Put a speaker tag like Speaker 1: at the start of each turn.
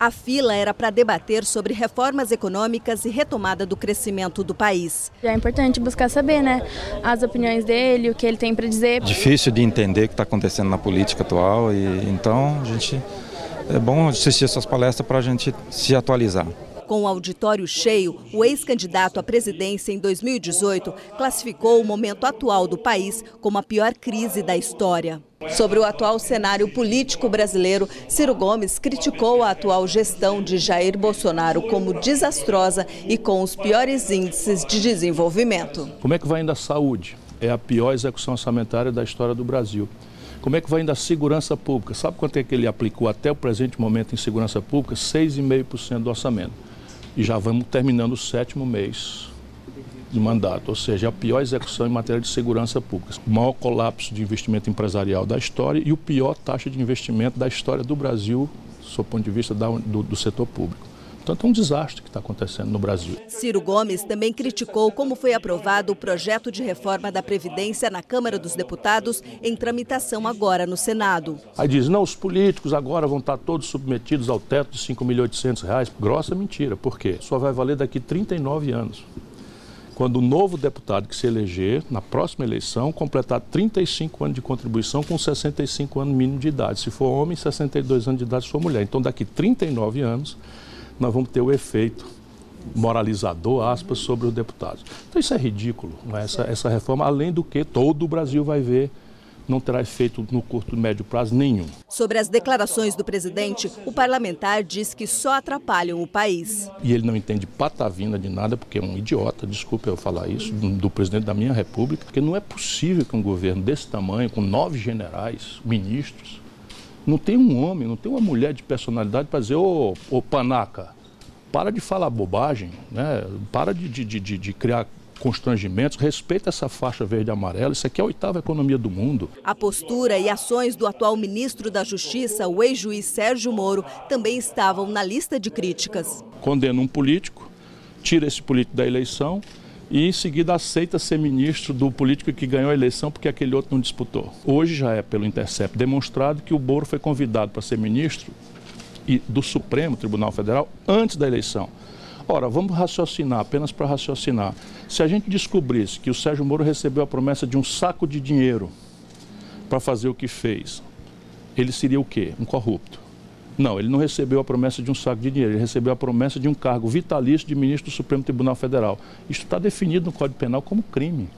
Speaker 1: A fila era para debater sobre reformas econômicas e retomada do crescimento do país.
Speaker 2: É importante buscar saber, né, as opiniões dele, o que ele tem para dizer.
Speaker 3: Difícil de entender o que está acontecendo na política atual e então a gente é bom assistir essas palestras para a gente se atualizar.
Speaker 1: Com o auditório cheio, o ex-candidato à presidência em 2018 classificou o momento atual do país como a pior crise da história. Sobre o atual cenário político brasileiro, Ciro Gomes criticou a atual gestão de Jair Bolsonaro como desastrosa e com os piores índices de desenvolvimento.
Speaker 4: Como é que vai indo a saúde? É a pior execução orçamentária da história do Brasil. Como é que vai indo a segurança pública? Sabe quanto é que ele aplicou até o presente momento em segurança pública? 6,5% do orçamento e já vamos terminando o sétimo mês de mandato, ou seja, a pior execução em matéria de segurança pública, o maior colapso de investimento empresarial da história e o pior taxa de investimento da história do Brasil, do ponto de vista da, do, do setor público. Portanto, é um desastre que está acontecendo no Brasil.
Speaker 1: Ciro Gomes também criticou como foi aprovado o projeto de reforma da Previdência na Câmara dos Deputados, em tramitação agora no Senado.
Speaker 4: Aí diz, não, os políticos agora vão estar todos submetidos ao teto de 5 milhões e 800 reais. Grossa mentira, por quê? Só vai valer daqui 39 anos. Quando o novo deputado que se eleger, na próxima eleição, completar 35 anos de contribuição com 65 anos mínimo de idade. Se for homem, 62 anos de idade se for mulher. Então, daqui 39 anos, nós vamos ter o efeito moralizador, aspas, sobre os deputados. Então isso é ridículo, é? essa, essa reforma, além do que todo o Brasil vai ver não terá efeito no curto e médio prazo nenhum.
Speaker 1: Sobre as declarações do presidente, o parlamentar diz que só atrapalham o país.
Speaker 4: E ele não entende patavina de nada, porque é um idiota, desculpe eu falar isso, do presidente da minha república, porque não é possível que um governo desse tamanho, com nove generais, ministros, não tem um homem, não tem uma mulher de personalidade para dizer, ô, ô panaca, para de falar bobagem, né? para de, de, de, de criar constrangimentos, respeita essa faixa verde e amarela, isso aqui é a oitava economia do mundo.
Speaker 1: A postura e ações do atual ministro da Justiça, o ex-juiz Sérgio Moro, também estavam na lista de críticas.
Speaker 4: Condena um político, tira esse político da eleição, e em seguida aceita ser ministro do político que ganhou a eleição porque aquele outro não disputou. Hoje já é pelo Intercept demonstrado que o Boro foi convidado para ser ministro do Supremo Tribunal Federal antes da eleição. Ora, vamos raciocinar, apenas para raciocinar. Se a gente descobrisse que o Sérgio Moro recebeu a promessa de um saco de dinheiro para fazer o que fez, ele seria o quê? Um corrupto. Não, ele não recebeu a promessa de um saco de dinheiro, ele recebeu a promessa de um cargo vitalício de ministro do Supremo Tribunal Federal. Isto está definido no Código Penal como crime.